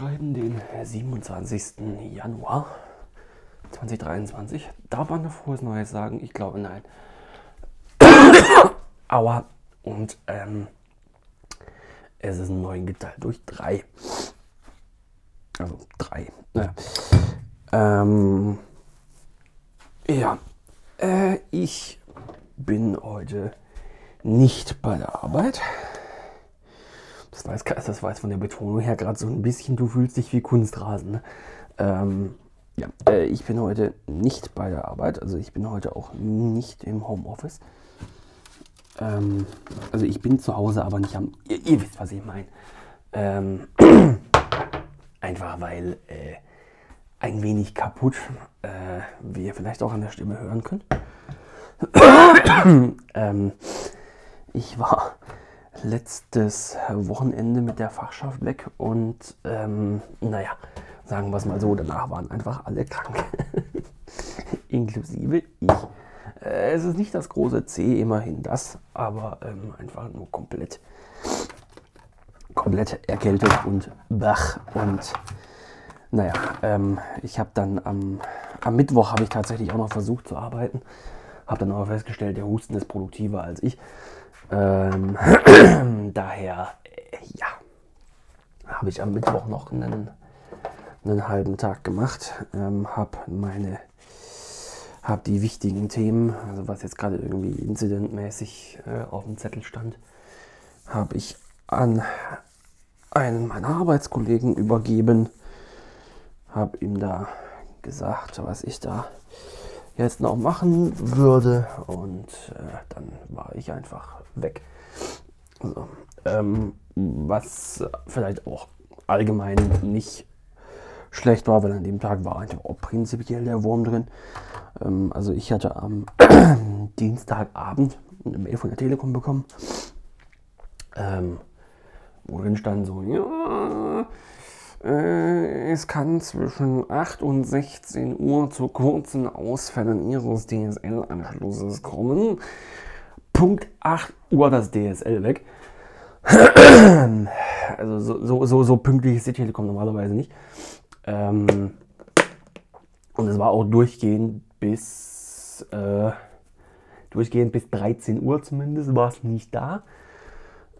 schreiben den 27. Januar 2023. Darf man ein frohes Neues sagen? Ich glaube nein. Aua. Und ähm, es ist 9 geteilt durch 3. Also 3. Ja. Ähm, ja. Äh, ich bin heute nicht bei der Arbeit. Das jetzt, das jetzt von der Betonung her gerade so ein bisschen, du fühlst dich wie Kunstrasen. Ne? Ähm, ja, äh, ich bin heute nicht bei der Arbeit, also ich bin heute auch nicht im Homeoffice. Ähm, also ich bin zu Hause, aber nicht am. Ihr, ihr wisst, was ich meine. Ähm, einfach weil äh, ein wenig kaputt, äh, wie ihr vielleicht auch an der Stimme hören könnt. ähm, ich war letztes Wochenende mit der Fachschaft weg und ähm, naja, sagen wir es mal so, danach waren einfach alle krank. Inklusive ich. Äh, es ist nicht das große C, immerhin das, aber ähm, einfach nur komplett, komplett erkältet und bach. Und naja, ähm, ich habe dann am, am Mittwoch habe ich tatsächlich auch noch versucht zu arbeiten. Habe dann aber festgestellt, der Husten ist produktiver als ich. Ähm, daher, äh, ja, habe ich am Mittwoch noch einen, einen halben Tag gemacht. Ähm, habe meine, habe die wichtigen Themen, also was jetzt gerade irgendwie inzidentmäßig äh, auf dem Zettel stand, habe ich an einen meiner Arbeitskollegen übergeben. Habe ihm da gesagt, was ich da jetzt noch machen würde. Und äh, dann war ich einfach weg. So, ähm, was vielleicht auch allgemein nicht schlecht war, weil an dem Tag war einfach auch prinzipiell der Wurm drin. Ähm, also ich hatte am Dienstagabend eine Mail von der Telekom bekommen, ähm, wo drin stand so, ja, es kann zwischen 8 und 16 Uhr zu kurzen Ausfällen Ihres DSL-Anschlusses kommen. Punkt 8 Uhr das DSL weg. Also so, so, so, so pünktlich ist die Telekom normalerweise nicht. Ähm, und es war auch durchgehend bis äh, durchgehend bis 13 Uhr zumindest war es nicht da.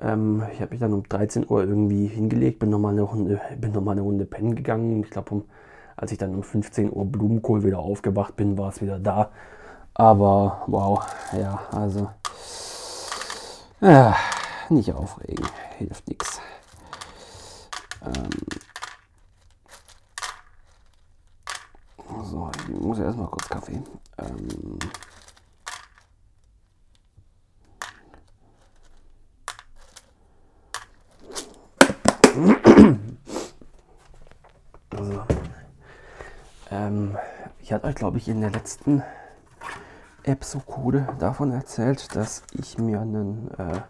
Ähm, ich habe mich dann um 13 Uhr irgendwie hingelegt, bin nochmal eine Runde, bin noch mal eine Runde pennen gegangen. Ich glaube, um, als ich dann um 15 Uhr Blumenkohl wieder aufgewacht bin, war es wieder da. Aber wow, ja, also ja, nicht aufregen, hilft nichts. Ähm, so, ich muss erstmal kurz Kaffee. Ähm, also, ähm, ich hatte euch, glaube ich, in der letzten Episode davon erzählt, dass ich mir einen, äh,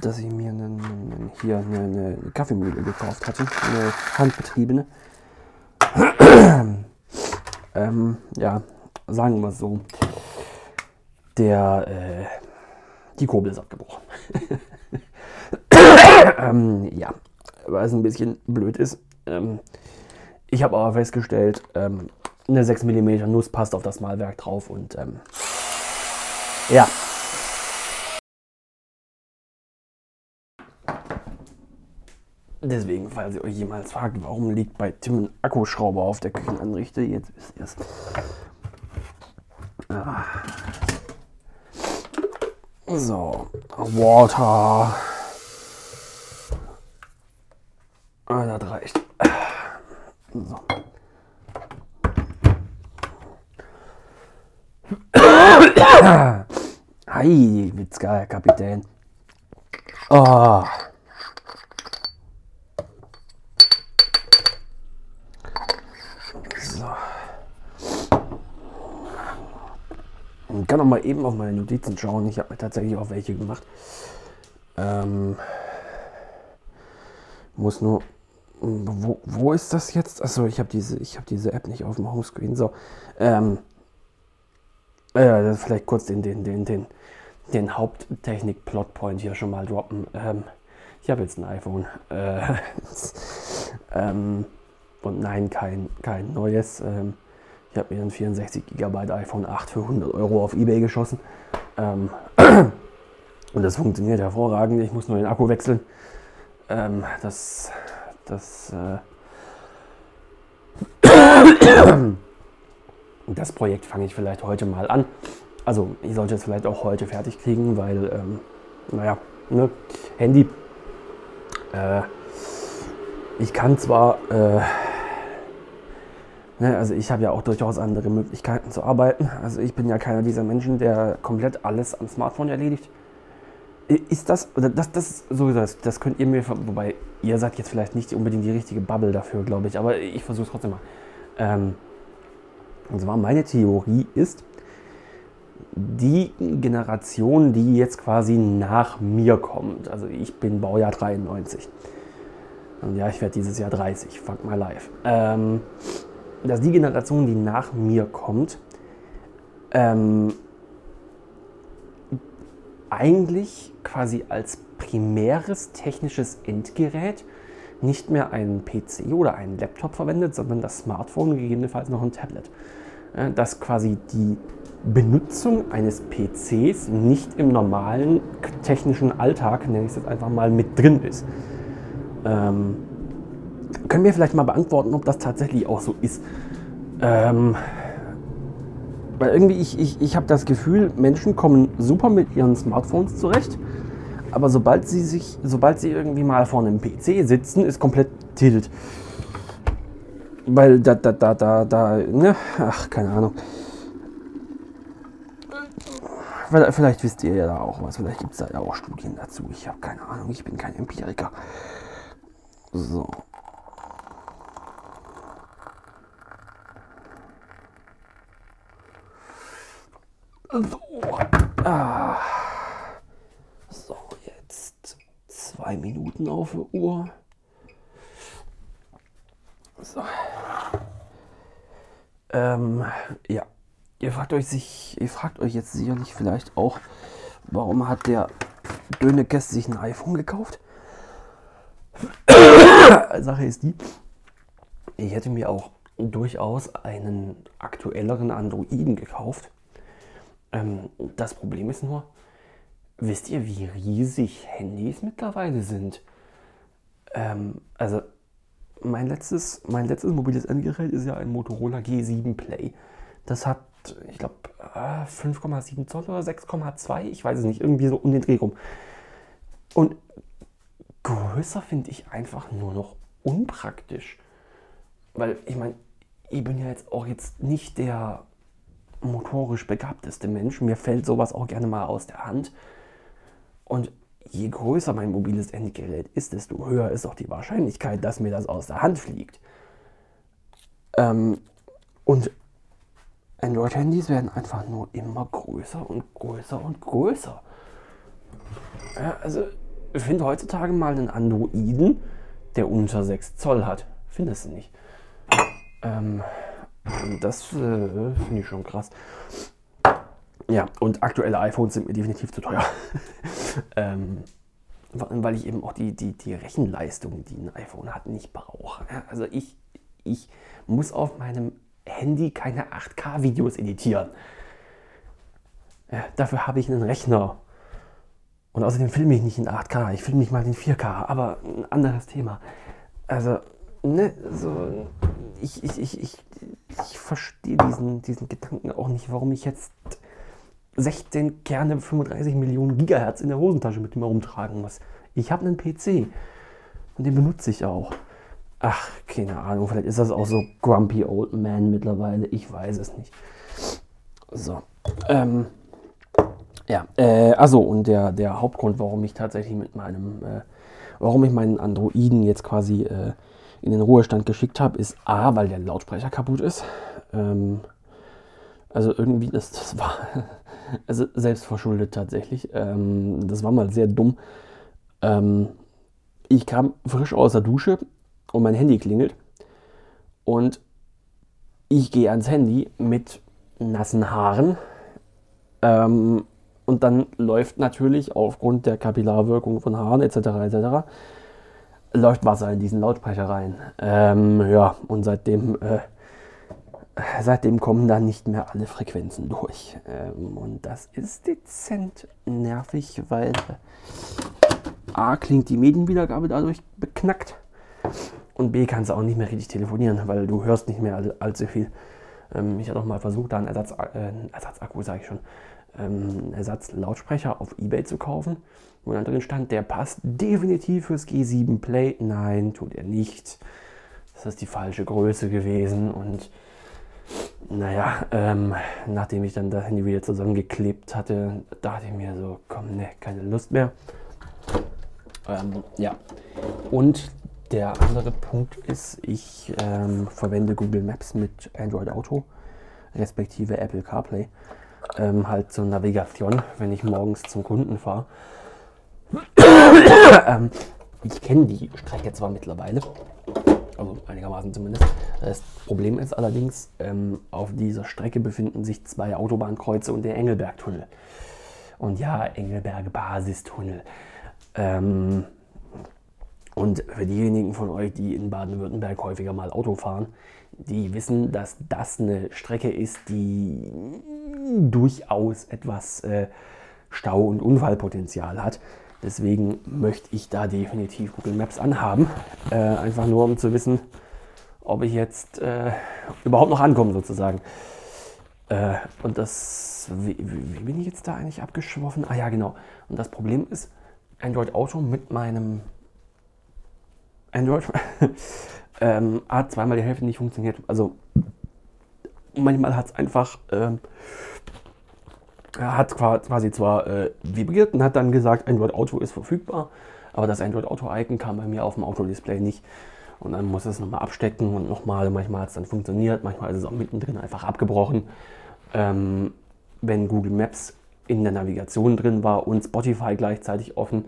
dass ich mir einen, einen, hier eine, eine Kaffeemühle gekauft hatte, eine handbetriebene. ähm, ja, sagen wir so, der, äh, die Kurbel ist abgebrochen. Ähm, ja, weil es ein bisschen blöd ist. Ähm, ich habe aber festgestellt, ähm, eine 6 mm Nuss passt auf das Malwerk drauf und ähm, ja. Deswegen, falls ihr euch jemals fragt, warum liegt bei Tim ein Akkuschrauber auf der Küchenanrichte, jetzt wisst ihr es. Ah. So, Water. Ah, das reicht. So. Hi, Witzka, Herr Kapitän. Oh. So. Ich kann noch mal eben auf meine Notizen schauen. Ich habe mir tatsächlich auch welche gemacht. Ähm, muss nur wo, wo ist das jetzt? Achso, ich habe diese, hab diese App nicht auf dem Homescreen. So, ähm, äh, vielleicht kurz den, den, den, den, den Haupttechnik-Plotpoint hier schon mal droppen. Ähm, ich habe jetzt ein iPhone. Äh, Ähm, und nein, kein, kein neues. Ähm, ich habe mir ein 64 GB iPhone 8 für 100 Euro auf Ebay geschossen. Ähm, und das funktioniert hervorragend. Ich muss nur den Akku wechseln. Ähm, das das, äh, das Projekt fange ich vielleicht heute mal an. Also ich sollte es vielleicht auch heute fertig kriegen, weil, ähm, naja, ne, Handy. Äh, ich kann zwar, äh, ne, also ich habe ja auch durchaus andere Möglichkeiten zu arbeiten. Also ich bin ja keiner dieser Menschen, der komplett alles am Smartphone erledigt. Ist das, das, das, so das, das könnt ihr mir, wobei ihr seid jetzt vielleicht nicht unbedingt die richtige Bubble dafür, glaube ich, aber ich versuche es trotzdem mal. Ähm, und zwar meine Theorie ist, die Generation, die jetzt quasi nach mir kommt, also ich bin Baujahr 93 und ja, ich werde dieses Jahr 30, fuck my life, ähm, dass die Generation, die nach mir kommt, ähm, eigentlich quasi als primäres technisches Endgerät nicht mehr einen PC oder einen Laptop verwendet, sondern das Smartphone, gegebenenfalls noch ein Tablet. Dass quasi die Benutzung eines PCs nicht im normalen technischen Alltag, nenne ich es jetzt einfach mal, mit drin ist. Ähm, können wir vielleicht mal beantworten, ob das tatsächlich auch so ist? Ähm, weil irgendwie, ich, ich, ich habe das Gefühl, Menschen kommen super mit ihren Smartphones zurecht, aber sobald sie sich, sobald sie irgendwie mal vor einem PC sitzen, ist komplett tilt. Weil da, da, da, da, da, ne, ach, keine Ahnung. Vielleicht wisst ihr ja da auch was, vielleicht gibt es da ja auch Studien dazu. Ich habe keine Ahnung, ich bin kein Empiriker. So. So. Ah. So, jetzt zwei Minuten auf der Uhr. So. Ähm, ja. Ihr fragt euch sich, ihr fragt euch jetzt sicherlich vielleicht auch, warum hat der Dönekes sich ein iPhone gekauft? Sache ist die, ich hätte mir auch durchaus einen aktuelleren Androiden gekauft. Ähm, das Problem ist nur, wisst ihr, wie riesig Handys mittlerweile sind? Ähm, also mein letztes, mein letztes mobiles Endgerät ist ja ein Motorola G7 Play. Das hat, ich glaube, 5,7 Zoll oder 6,2, ich weiß es nicht, irgendwie so um den Dreh rum. Und größer finde ich einfach nur noch unpraktisch. Weil ich meine, ich bin ja jetzt auch jetzt nicht der motorisch begabteste Mensch. Mir fällt sowas auch gerne mal aus der Hand. Und je größer mein mobiles Endgerät ist, desto höher ist auch die Wahrscheinlichkeit, dass mir das aus der Hand fliegt. Ähm, und Android-Handys werden einfach nur immer größer und größer und größer. Ja, also, ich finde heutzutage mal einen Androiden, der unter 6 Zoll hat. Findest du nicht? Ähm, das äh, finde ich schon krass. Ja, und aktuelle iPhones sind mir definitiv zu teuer. ähm, weil ich eben auch die, die, die Rechenleistung, die ein iPhone hat, nicht brauche. Also ich, ich muss auf meinem Handy keine 8K-Videos editieren. Dafür habe ich einen Rechner. Und außerdem filme ich nicht in 8K, ich filme nicht mal in 4K, aber ein anderes Thema. Also, ne, so, ich, ich, ich, ich, ich verstehe diesen, diesen Gedanken auch nicht, warum ich jetzt 16 Kerne 35 Millionen Gigahertz in der Hosentasche mit mir rumtragen muss. Ich habe einen PC und den benutze ich auch. Ach, keine Ahnung, vielleicht ist das auch so Grumpy Old Man mittlerweile. Ich weiß es nicht. So. Ähm, ja, äh, also und der, der Hauptgrund, warum ich tatsächlich mit meinem, äh, warum ich meinen Androiden jetzt quasi äh, in den Ruhestand geschickt habe, ist A, weil der Lautsprecher kaputt ist. Ähm, also irgendwie, das, das war also selbst verschuldet tatsächlich. Ähm, das war mal sehr dumm. Ähm, ich kam frisch aus der Dusche und mein Handy klingelt. Und ich gehe ans Handy mit nassen Haaren. Ähm, und dann läuft natürlich aufgrund der Kapillarwirkung von Haaren etc. etc läuft Wasser in diesen Lautsprecher rein. Ähm, ja, und seitdem, äh, seitdem kommen da nicht mehr alle Frequenzen durch. Ähm, und das ist dezent nervig, weil A klingt die Medienwiedergabe dadurch beknackt und B kannst du auch nicht mehr richtig telefonieren, weil du hörst nicht mehr all, allzu viel. Ähm, ich habe noch mal versucht, da einen Ersatz, äh, Ersatzakku, sage ich schon, ähm, einen Ersatzlautsprecher auf Ebay zu kaufen, wo dann drin stand, der passt definitiv fürs G7 Play. Nein, tut er nicht. Das ist die falsche Größe gewesen und naja, ähm, nachdem ich dann das Handy wieder zusammengeklebt hatte, dachte ich mir so, komm, ne, keine Lust mehr. Ähm, ja. Und der andere Punkt ist, ich ähm, verwende Google Maps mit Android Auto, respektive Apple CarPlay, ähm, halt zur Navigation, wenn ich morgens zum Kunden fahre. ähm, ich kenne die Strecke zwar mittlerweile, also einigermaßen zumindest. Das Problem ist allerdings, ähm, auf dieser Strecke befinden sich zwei Autobahnkreuze und der Engelbergtunnel. Und ja, Engelberg Basistunnel. Ähm, und für diejenigen von euch, die in Baden-Württemberg häufiger mal Auto fahren, die wissen, dass das eine Strecke ist, die durchaus etwas äh, Stau- und Unfallpotenzial hat. Deswegen möchte ich da definitiv Google Maps anhaben. Äh, einfach nur, um zu wissen, ob ich jetzt äh, überhaupt noch ankomme, sozusagen. Und das, wie, wie, bin ich jetzt da eigentlich abgeschworfen? Ah ja, genau. Und das Problem ist, Android Auto mit meinem Android ähm, hat zweimal die Hälfte nicht funktioniert. Also manchmal hat es einfach, ähm, hat quasi zwar äh, vibriert und hat dann gesagt, Android Auto ist verfügbar, aber das Android Auto Icon kam bei mir auf dem Autodisplay nicht. Und dann muss es nochmal abstecken und nochmal, manchmal hat es dann funktioniert, manchmal ist es auch mittendrin einfach abgebrochen. Ähm, wenn Google Maps in der Navigation drin war und Spotify gleichzeitig offen,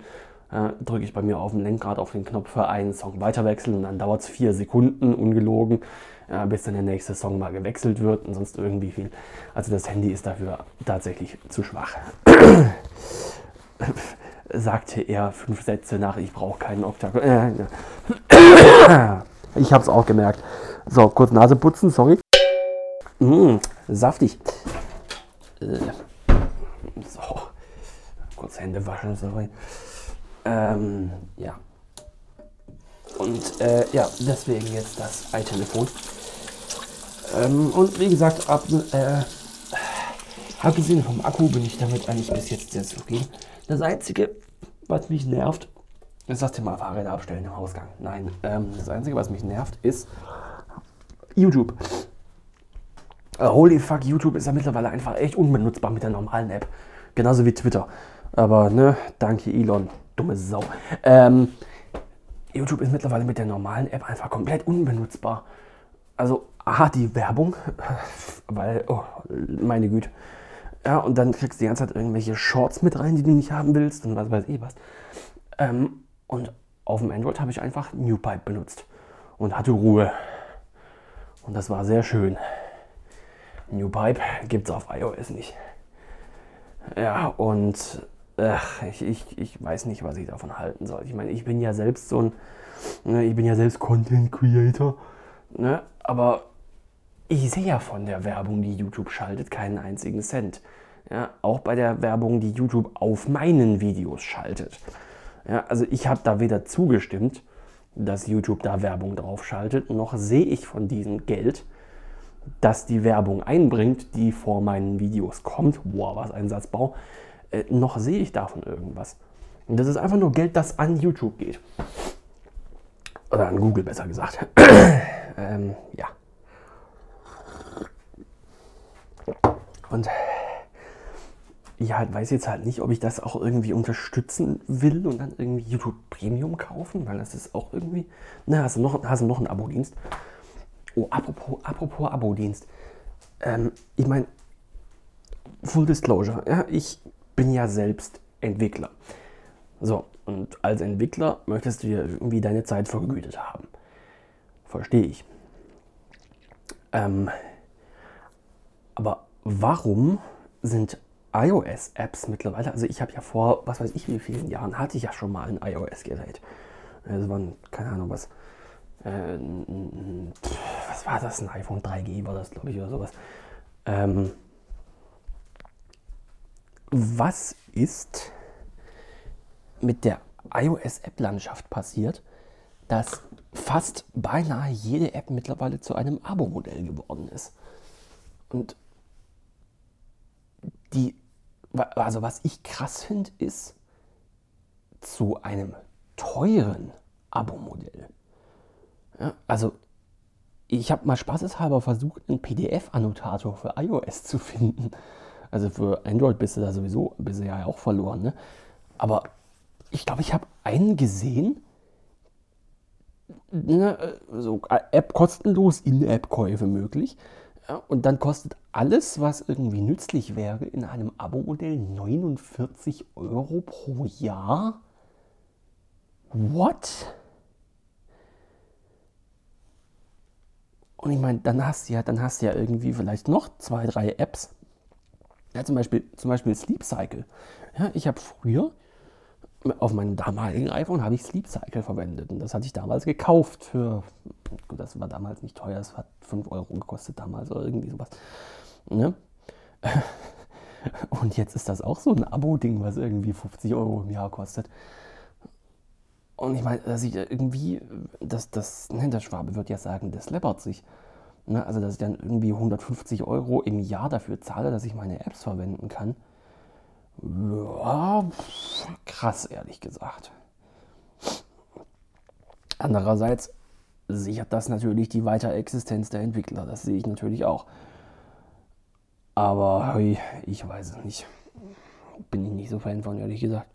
äh, drücke ich bei mir auf dem Lenkrad auf den Knopf für einen Song weiterwechseln und dann dauert es vier Sekunden, ungelogen, äh, bis dann der nächste Song mal gewechselt wird und sonst irgendwie viel. Also das Handy ist dafür tatsächlich zu schwach. Sagte er fünf Sätze nach, ich brauche keinen Oktav. Äh, ich habe es auch gemerkt. So, kurz Nase putzen, sorry. Mmh, saftig. Äh, so, kurz Hände waschen, sorry. Ähm, ja. Und äh, ja, deswegen jetzt das iTelefon. Ähm, und wie gesagt, ab, äh, abgesehen vom Akku bin ich damit eigentlich bis jetzt sehr zufrieden. Das Einzige, was mich nervt, ist das Thema Fahrräder abstellen im Ausgang. Nein, ähm, das Einzige, was mich nervt, ist YouTube. Uh, holy fuck, YouTube ist ja mittlerweile einfach echt unbenutzbar mit der normalen App. Genauso wie Twitter. Aber ne, danke Elon dumme Sau. Ähm, YouTube ist mittlerweile mit der normalen App einfach komplett unbenutzbar. Also, aha, die Werbung, weil, oh, meine Güte. Ja, und dann kriegst du die ganze Zeit irgendwelche Shorts mit rein, die du nicht haben willst und was weiß ich was. Ähm, und auf dem Android habe ich einfach NewPipe benutzt und hatte Ruhe. Und das war sehr schön. NewPipe gibt es auf iOS nicht. Ja, und ach, ich, ich, ich weiß nicht, was ich davon halten soll. Ich meine, ich bin ja selbst so ein, ne, ich bin ja selbst Content Creator, ne, aber ich sehe ja von der Werbung, die YouTube schaltet, keinen einzigen Cent. Ja, auch bei der Werbung, die YouTube auf meinen Videos schaltet. Ja, also ich habe da weder zugestimmt, dass YouTube da Werbung drauf schaltet, noch sehe ich von diesem Geld, das die Werbung einbringt, die vor meinen Videos kommt. Boah, was ein Satzbau äh, noch sehe ich davon irgendwas. Und das ist einfach nur Geld, das an YouTube geht. Oder an Google besser gesagt. ähm, ja. Und halt weiß jetzt halt nicht, ob ich das auch irgendwie unterstützen will und dann irgendwie YouTube Premium kaufen, weil das ist auch irgendwie. Na, hast du noch, hast du noch einen Abo-Dienst? Oh, apropos, apropos Abo-Dienst. Ähm, ich meine, Full Disclosure, ja, ich bin ja selbst Entwickler. So, und als Entwickler möchtest du ja irgendwie deine Zeit vergütet haben. Verstehe ich. Ähm, aber warum sind iOS-Apps mittlerweile, also ich habe ja vor, was weiß ich wie vielen Jahren, hatte ich ja schon mal ein iOS-Gerät. Das waren, keine Ahnung, was. Äh, was war das? Ein iPhone 3G war das, glaube ich, oder sowas. Ähm, was ist mit der iOS-App-Landschaft passiert, dass fast beinahe jede App mittlerweile zu einem Abo-Modell geworden ist. Und die, also was ich krass finde, ist zu einem teuren Abo-Modell. Ja, also ich habe mal spaßeshalber versucht, einen PDF-Annotator für iOS zu finden. Also für Android bist du da sowieso bisher ja auch verloren. Ne? Aber ich glaube, ich habe einen gesehen, ne, so App kostenlos, In-App-Käufe möglich. Ja, und dann kostet alles, was irgendwie nützlich wäre, in einem Abo-Modell 49 Euro pro Jahr. What? Und ich meine, dann hast du ja, dann hast du ja irgendwie vielleicht noch zwei, drei Apps. Ja, zum Beispiel, zum Beispiel Sleep Cycle. Ja, ich habe früher auf meinem damaligen iPhone habe ich Sleep Cycle verwendet. Und das hatte ich damals gekauft für, gut, das war damals nicht teuer, es hat 5 Euro gekostet damals oder irgendwie sowas. Ne? Und jetzt ist das auch so ein Abo-Ding, was irgendwie 50 Euro im Jahr kostet. Und ich meine, dass ich irgendwie, das, das, ne, der Schwabe wird ja sagen, das läppert sich. Ne? Also, dass ich dann irgendwie 150 Euro im Jahr dafür zahle, dass ich meine Apps verwenden kann. Ja, krass, ehrlich gesagt. Andererseits sichert das natürlich die Weiterexistenz der Entwickler. Das sehe ich natürlich auch. Aber ich weiß es nicht. Bin ich nicht so Fan von, ehrlich gesagt.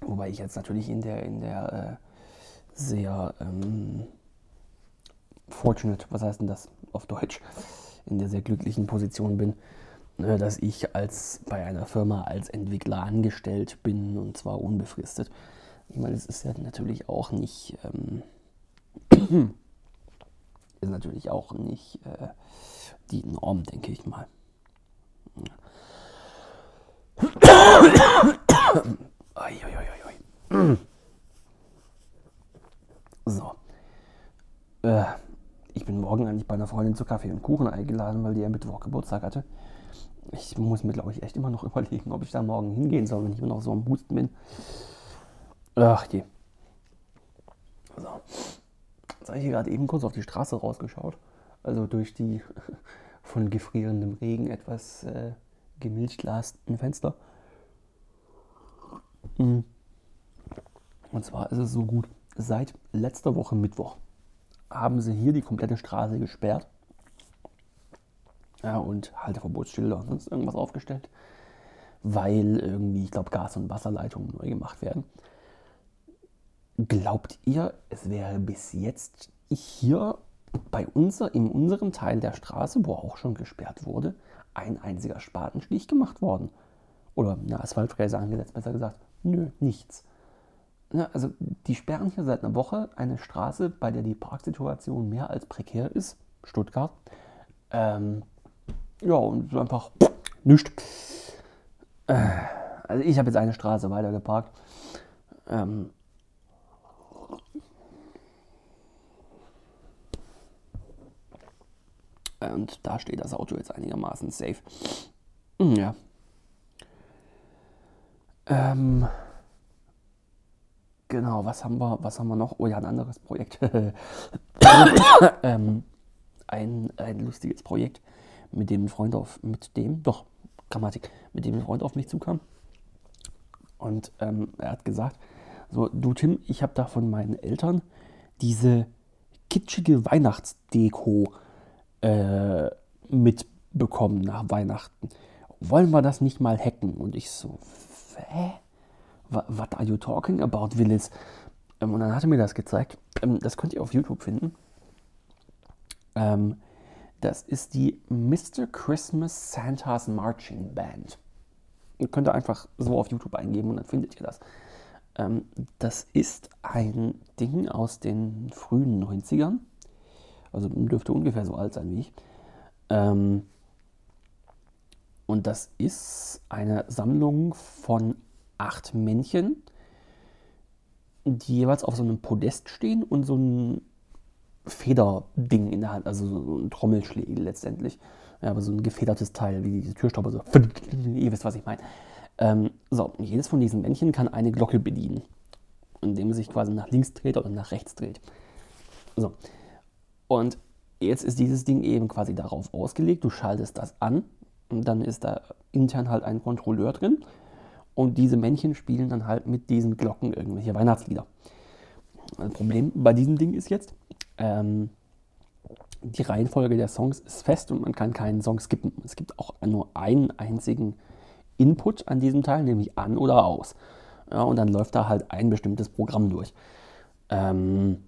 Wobei ich jetzt natürlich in der, in der äh, sehr ähm, fortunate, was heißt denn das auf Deutsch, in der sehr glücklichen Position bin, Ne, dass ich als bei einer Firma als Entwickler angestellt bin und zwar unbefristet. Ich meine, es ist ja natürlich auch nicht ähm, ist natürlich auch nicht äh, die Norm, denke ich mal. so. Äh, bin morgen eigentlich bei einer Freundin zu Kaffee und Kuchen eingeladen, weil die ja Mittwoch Geburtstag hatte ich muss mir, glaube ich, echt immer noch überlegen, ob ich da morgen hingehen soll, wenn ich immer noch so am Husten bin. Ach je. So. Jetzt habe ich gerade eben kurz auf die Straße rausgeschaut. Also durch die von gefrierendem Regen etwas äh, gemilchglasten Fenster. Mhm. Und zwar ist es so gut. Seit letzter Woche Mittwoch haben sie hier die komplette Straße gesperrt ja, und Halteverbotsschilder und sonst irgendwas aufgestellt, weil irgendwie, ich glaube, Gas- und Wasserleitungen neu gemacht werden. Glaubt ihr, es wäre bis jetzt hier bei uns, in unserem Teil der Straße, wo auch schon gesperrt wurde, ein einziger Spatenstich gemacht worden? Oder eine Asphaltfräse angesetzt, besser gesagt? Nö, nichts. Ja, also die sperren hier seit einer Woche eine Straße, bei der die Parksituation mehr als prekär ist, Stuttgart. Ähm, ja, und einfach nichts. Äh, also ich habe jetzt eine Straße weiter geparkt. Ähm, und da steht das Auto jetzt einigermaßen safe. Hm, ja. Ähm, genau, was haben wir, was haben wir noch? Oh ja, ein anderes Projekt. ähm, ein, ein lustiges Projekt mit dem ein Freund auf, mit dem, doch, Grammatik, mit dem ein Freund auf mich zukam. Und ähm, er hat gesagt, so, du Tim, ich habe da von meinen Eltern diese kitschige Weihnachtsdeko äh, mitbekommen nach Weihnachten. Wollen wir das nicht mal hacken? Und ich so, hä? What are you talking about, Willis? Ähm, und dann hat er mir das gezeigt. Ähm, das könnt ihr auf YouTube finden. Ähm, das ist die Mr. Christmas Santa's Marching Band. Ihr könnt einfach so auf YouTube eingeben und dann findet ihr das. Das ist ein Ding aus den frühen 90ern. Also dürfte ungefähr so alt sein wie ich. Und das ist eine Sammlung von acht Männchen, die jeweils auf so einem Podest stehen und so ein Federding in der Hand, also so ein Trommelschlägel letztendlich. Ja, aber so ein gefedertes Teil, wie diese Türstopper, so. Ihr wisst, was ich meine. Ähm, so, jedes von diesen Männchen kann eine Glocke bedienen, indem es sich quasi nach links dreht oder nach rechts dreht. So. Und jetzt ist dieses Ding eben quasi darauf ausgelegt, du schaltest das an und dann ist da intern halt ein Kontrolleur drin und diese Männchen spielen dann halt mit diesen Glocken irgendwelche Weihnachtslieder. Das Problem bei diesem Ding ist jetzt, ähm, die Reihenfolge der Songs ist fest und man kann keinen Song skippen. Es gibt auch nur einen einzigen Input an diesem Teil, nämlich an oder aus. Ja, und dann läuft da halt ein bestimmtes Programm durch. Ähm,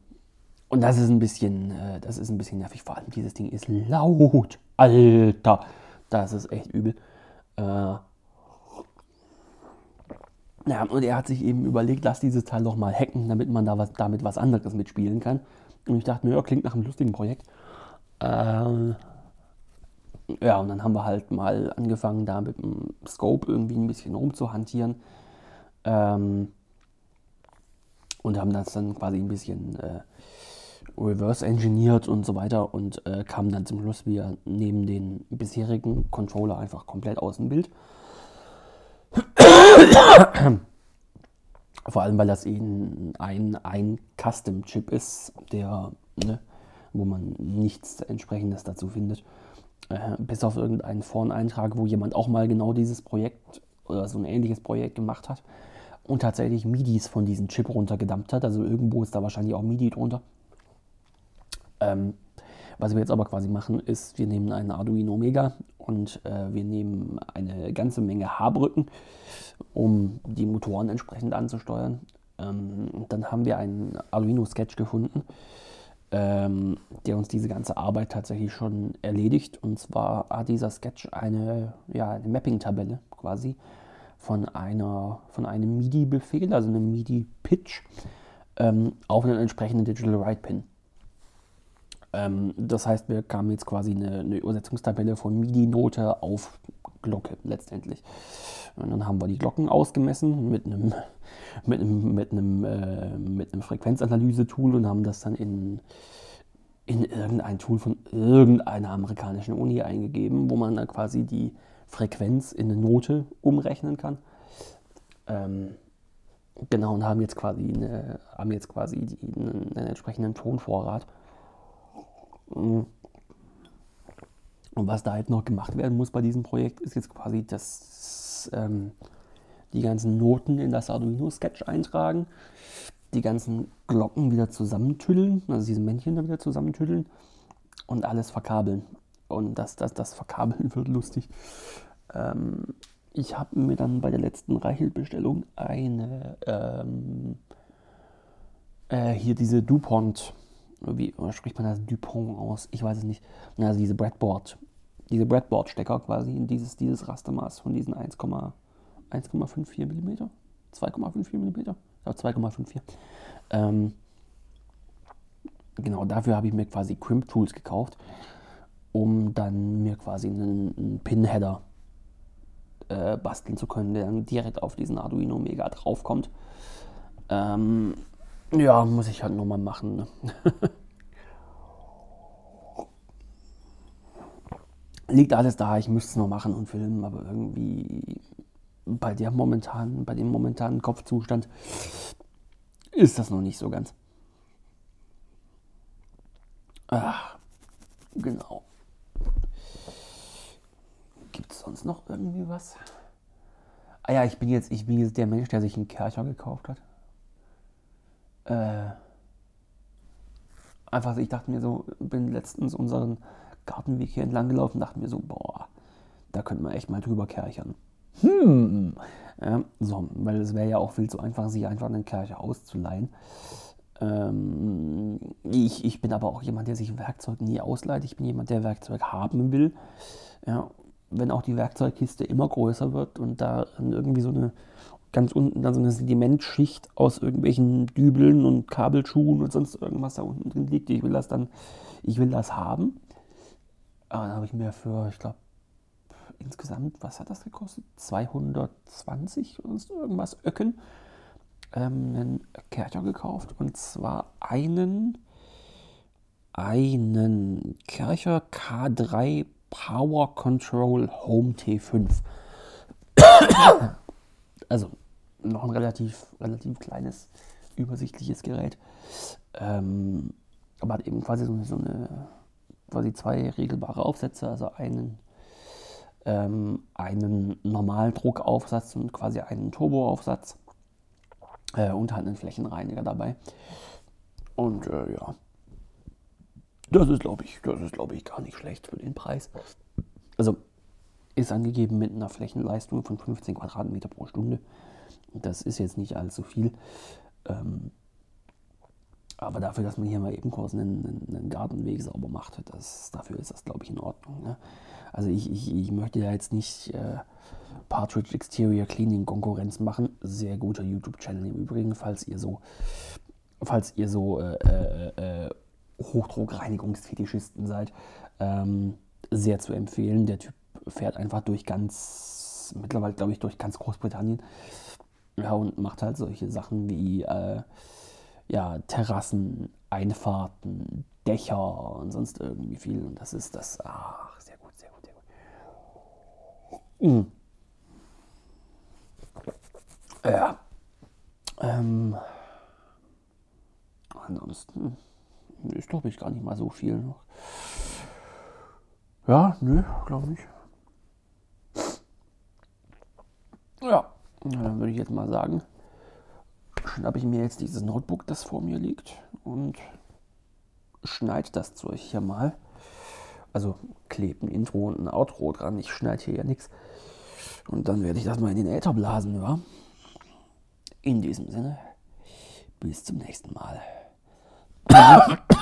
und das ist ein bisschen, äh, das ist ein bisschen nervig. Vor allem dieses Ding ist laut. Alter, das ist echt übel. Äh, ja, und er hat sich eben überlegt, lass dieses Teil doch mal hacken, damit man da was, damit was anderes mitspielen kann. Und ich dachte mir, ja, klingt nach einem lustigen Projekt. Ähm, ja, und dann haben wir halt mal angefangen, da mit dem Scope irgendwie ein bisschen rumzuhantieren. Ähm, und haben das dann quasi ein bisschen äh, reverse engineert und so weiter und äh, kamen dann zum Schluss wieder neben den bisherigen Controller einfach komplett aus dem Bild. Vor allem, weil das eben ein, ein Custom-Chip ist, der ne, wo man nichts entsprechendes dazu findet. Äh, bis auf irgendeinen Foreneintrag, wo jemand auch mal genau dieses Projekt oder so ein ähnliches Projekt gemacht hat und tatsächlich MIDIs von diesem Chip runtergedammt hat. Also irgendwo ist da wahrscheinlich auch MIDI drunter. Ähm, was wir jetzt aber quasi machen, ist, wir nehmen einen Arduino Mega und äh, wir nehmen eine ganze Menge Haarbrücken, um die Motoren entsprechend anzusteuern. Ähm, dann haben wir einen Arduino Sketch gefunden, ähm, der uns diese ganze Arbeit tatsächlich schon erledigt. Und zwar hat dieser Sketch eine, ja, eine Mapping-Tabelle quasi von, einer, von einem MIDI-Befehl, also einem MIDI-Pitch, ähm, auf einen entsprechenden Digital Write Pin. Ähm, das heißt, wir kamen jetzt quasi eine, eine Übersetzungstabelle von MIDI-Note auf Glocke letztendlich. Und dann haben wir die Glocken ausgemessen mit einem, mit einem, mit einem, äh, mit einem Frequenzanalyse-Tool und haben das dann in, in irgendein Tool von irgendeiner amerikanischen Uni eingegeben, wo man dann quasi die Frequenz in eine Note umrechnen kann. Ähm, genau, und haben jetzt quasi, eine, haben jetzt quasi die, einen, einen entsprechenden Tonvorrat. Und was da halt noch gemacht werden muss bei diesem Projekt, ist jetzt quasi das, ähm, die ganzen Noten in das Arduino-Sketch eintragen, die ganzen Glocken wieder zusammentüddeln, also diese Männchen da wieder zusammentüddeln und alles verkabeln. Und das, das, das Verkabeln wird lustig. Ähm, ich habe mir dann bei der letzten Reichelt-Bestellung eine, ähm, äh, hier diese DuPont, wie spricht man das DuPont aus? Ich weiß es nicht. Also diese Breadboard, diese Breadboard-Stecker quasi in dieses, dieses Rastermaß von diesen 1,54 mm, 2,54 mm, glaube 2,54. Ähm, genau dafür habe ich mir quasi Crimp Tools gekauft, um dann mir quasi einen, einen Pin-Header äh, basteln zu können, der dann direkt auf diesen Arduino Mega draufkommt. Ähm, ja, muss ich halt nochmal machen. Ne? Liegt alles da, ich müsste es noch machen und filmen, aber irgendwie bei der momentan, bei dem momentanen Kopfzustand ist das noch nicht so ganz. Ach, genau. Gibt es sonst noch irgendwie was? Ah ja, ich bin jetzt, ich bin jetzt der Mensch, der sich einen Kercher gekauft hat. Äh, einfach, ich dachte mir so, bin letztens unseren Gartenweg hier entlang gelaufen dachte mir so, boah, da könnte man echt mal drüber kerchern. Hm. Ja, so, weil es wäre ja auch viel zu einfach, sich einfach einen Kercher auszuleihen. Ähm, ich, ich bin aber auch jemand, der sich Werkzeug nie ausleiht. Ich bin jemand, der Werkzeug haben will. Ja, wenn auch die Werkzeugkiste immer größer wird und da irgendwie so eine ganz unten dann so eine Sedimentschicht aus irgendwelchen Dübeln und Kabelschuhen und sonst irgendwas da unten drin liegt. Ich will das dann, ich will das haben. Aber dann habe ich mir für, ich glaube, insgesamt, was hat das gekostet? 220 oder irgendwas Öcken. ähm, einen Kercher gekauft und zwar einen, einen Kercher K3 Power Control Home T5. also noch ein relativ, relativ kleines, übersichtliches Gerät. Ähm, aber hat eben quasi so, so eine, quasi zwei regelbare Aufsätze, also einen, ähm, einen normalen Druckaufsatz und quasi einen Turboaufsatz äh, und halt einen Flächenreiniger dabei. Und äh, ja, das ist glaube ich, das ist glaube ich gar nicht schlecht für den Preis. Also ist angegeben mit einer Flächenleistung von 15 Quadratmeter pro Stunde. Das ist jetzt nicht allzu viel. Ähm, aber dafür, dass man hier mal eben kurz einen, einen Gartenweg sauber macht, das, dafür ist das, glaube ich, in Ordnung. Ne? Also ich, ich, ich möchte ja jetzt nicht äh, Partridge Exterior Cleaning Konkurrenz machen. Sehr guter YouTube-Channel im Übrigen, falls ihr so, falls ihr so äh, äh, äh Hochdruckreinigungsfetischisten seid. Ähm, sehr zu empfehlen. Der Typ fährt einfach durch ganz, mittlerweile glaube ich, durch ganz Großbritannien. Ja, und macht halt solche Sachen wie äh, ja, Terrassen, Einfahrten, Dächer und sonst irgendwie viel. Und das ist das, ach, sehr gut, sehr gut, sehr gut. Mhm. Ja. Ähm, ansonsten ist, glaube ich, gar nicht mal so viel noch. Ja, nö, glaube ich. Ja, dann würde ich jetzt mal sagen, schnappe ich mir jetzt dieses Notebook, das vor mir liegt, und schneide das Zeug hier mal. Also klebe ein Intro und ein Outro dran. Ich schneide hier ja nichts. Und dann werde ich das mal in den Äther blasen, ja? In diesem Sinne, bis zum nächsten Mal.